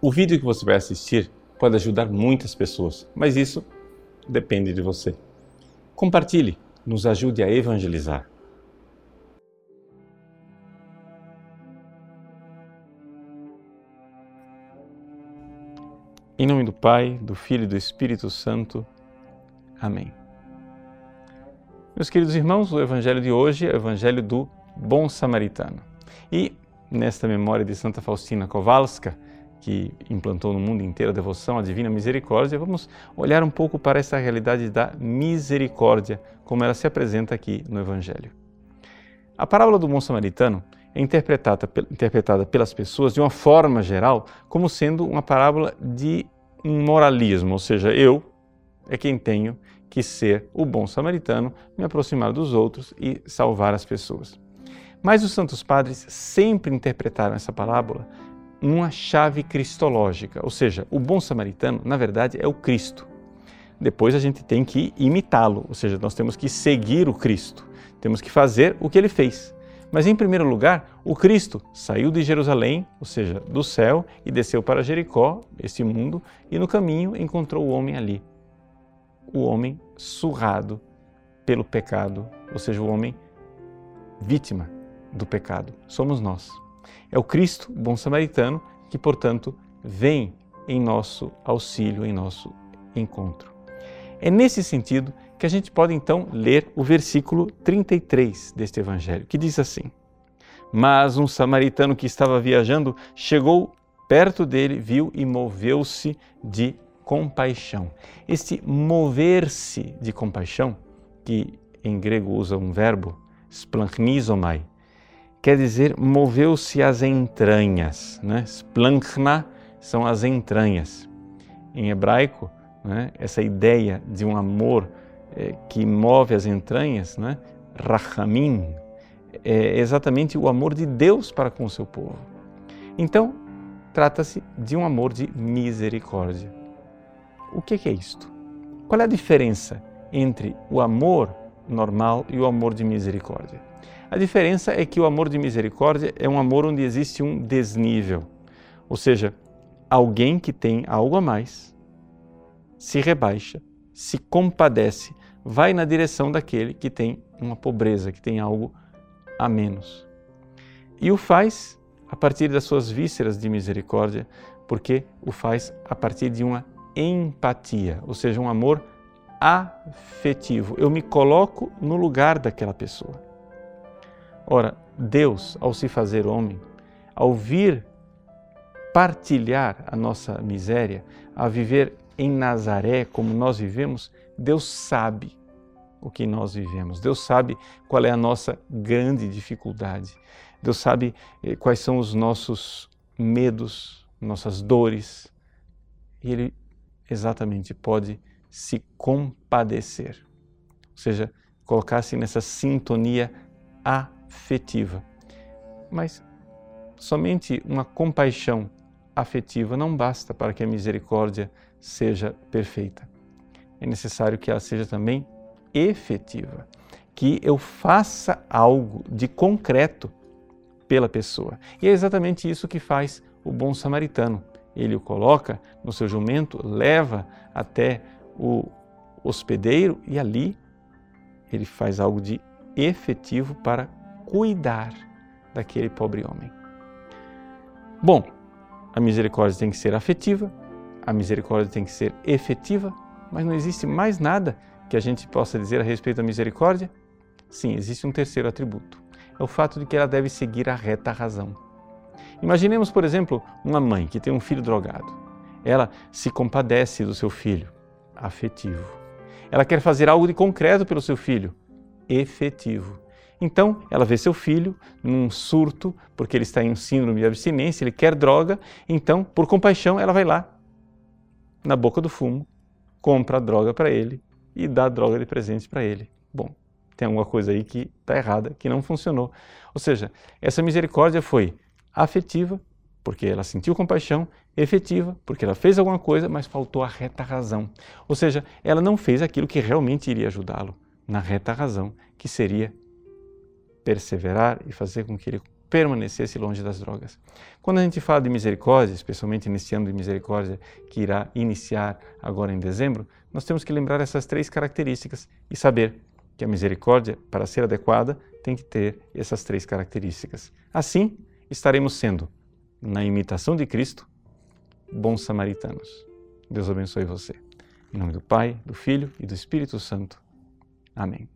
O vídeo que você vai assistir pode ajudar muitas pessoas, mas isso depende de você. Compartilhe, nos ajude a evangelizar. Em nome do Pai, do Filho e do Espírito Santo. Amém. Meus queridos irmãos, o Evangelho de hoje é o Evangelho do Bom Samaritano. E nesta memória de Santa Faustina Kowalska, que implantou no mundo inteiro a devoção à Divina Misericórdia, vamos olhar um pouco para essa realidade da misericórdia, como ela se apresenta aqui no Evangelho. A parábola do bom samaritano é interpretada, interpretada pelas pessoas de uma forma geral como sendo uma parábola de um moralismo, ou seja, eu é quem tenho que ser o bom samaritano, me aproximar dos outros e salvar as pessoas. Mas os santos padres sempre interpretaram essa parábola numa chave cristológica, ou seja, o bom samaritano, na verdade, é o Cristo. Depois a gente tem que imitá-lo, ou seja, nós temos que seguir o Cristo, temos que fazer o que ele fez. Mas em primeiro lugar, o Cristo saiu de Jerusalém, ou seja, do céu, e desceu para Jericó, este mundo, e no caminho encontrou o homem ali. O homem surrado pelo pecado, ou seja, o homem vítima do pecado. Somos nós. É o Cristo, bom samaritano, que, portanto, vem em nosso auxílio, em nosso encontro. É nesse sentido que a gente pode então ler o versículo 33 deste evangelho, que diz assim: Mas um samaritano que estava viajando chegou perto dele, viu e moveu-se de compaixão. Este mover-se de compaixão, que em grego usa um verbo, splanchnizomai, quer dizer moveu-se às entranhas. Né? Splanchna são as entranhas. Em hebraico, né, essa ideia de um amor é, que move as entranhas, né, rachamim, é exatamente o amor de Deus para com o seu povo. Então, trata-se de um amor de misericórdia. O que é isto? Qual é a diferença entre o amor normal e o amor de misericórdia? A diferença é que o amor de misericórdia é um amor onde existe um desnível, ou seja, alguém que tem algo a mais se rebaixa, se compadece, vai na direção daquele que tem uma pobreza, que tem algo a menos. E o faz a partir das suas vísceras de misericórdia, porque o faz a partir de uma empatia, ou seja, um amor afetivo. Eu me coloco no lugar daquela pessoa. Ora, Deus, ao se fazer homem, ao vir partilhar a nossa miséria, a viver em Nazaré como nós vivemos, Deus sabe o que nós vivemos. Deus sabe qual é a nossa grande dificuldade. Deus sabe eh, quais são os nossos medos, nossas dores. E Ele exatamente pode se compadecer, ou seja, colocar-se nessa sintonia a afetiva. Mas somente uma compaixão afetiva não basta para que a misericórdia seja perfeita. É necessário que ela seja também efetiva, que eu faça algo de concreto pela pessoa. E é exatamente isso que faz o bom samaritano. Ele o coloca no seu jumento, leva até o hospedeiro e ali ele faz algo de efetivo para cuidar daquele pobre homem. Bom, a misericórdia tem que ser afetiva, a misericórdia tem que ser efetiva, mas não existe mais nada que a gente possa dizer a respeito da misericórdia? Sim, existe um terceiro atributo. É o fato de que ela deve seguir a reta razão. Imaginemos, por exemplo, uma mãe que tem um filho drogado. Ela se compadece do seu filho, afetivo. Ela quer fazer algo de concreto pelo seu filho, efetivo. Então, ela vê seu filho num surto, porque ele está em um síndrome de abstinência, ele quer droga, então, por compaixão, ela vai lá, na boca do fumo, compra a droga para ele e dá a droga de presente para ele. Bom, tem alguma coisa aí que está errada, que não funcionou. Ou seja, essa misericórdia foi afetiva, porque ela sentiu compaixão, efetiva, porque ela fez alguma coisa, mas faltou a reta razão. Ou seja, ela não fez aquilo que realmente iria ajudá-lo na reta razão, que seria perseverar e fazer com que ele permanecesse longe das drogas. Quando a gente fala de misericórdia, especialmente nesse ano de misericórdia que irá iniciar agora em dezembro, nós temos que lembrar essas três características e saber que a misericórdia, para ser adequada, tem que ter essas três características. Assim, estaremos sendo, na imitação de Cristo, bons samaritanos. Deus abençoe você. Em nome do Pai, do Filho e do Espírito Santo. Amém.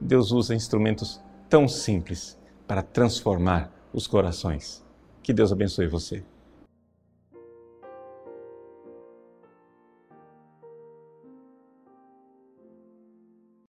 Deus usa instrumentos tão simples para transformar os corações. Que Deus abençoe você.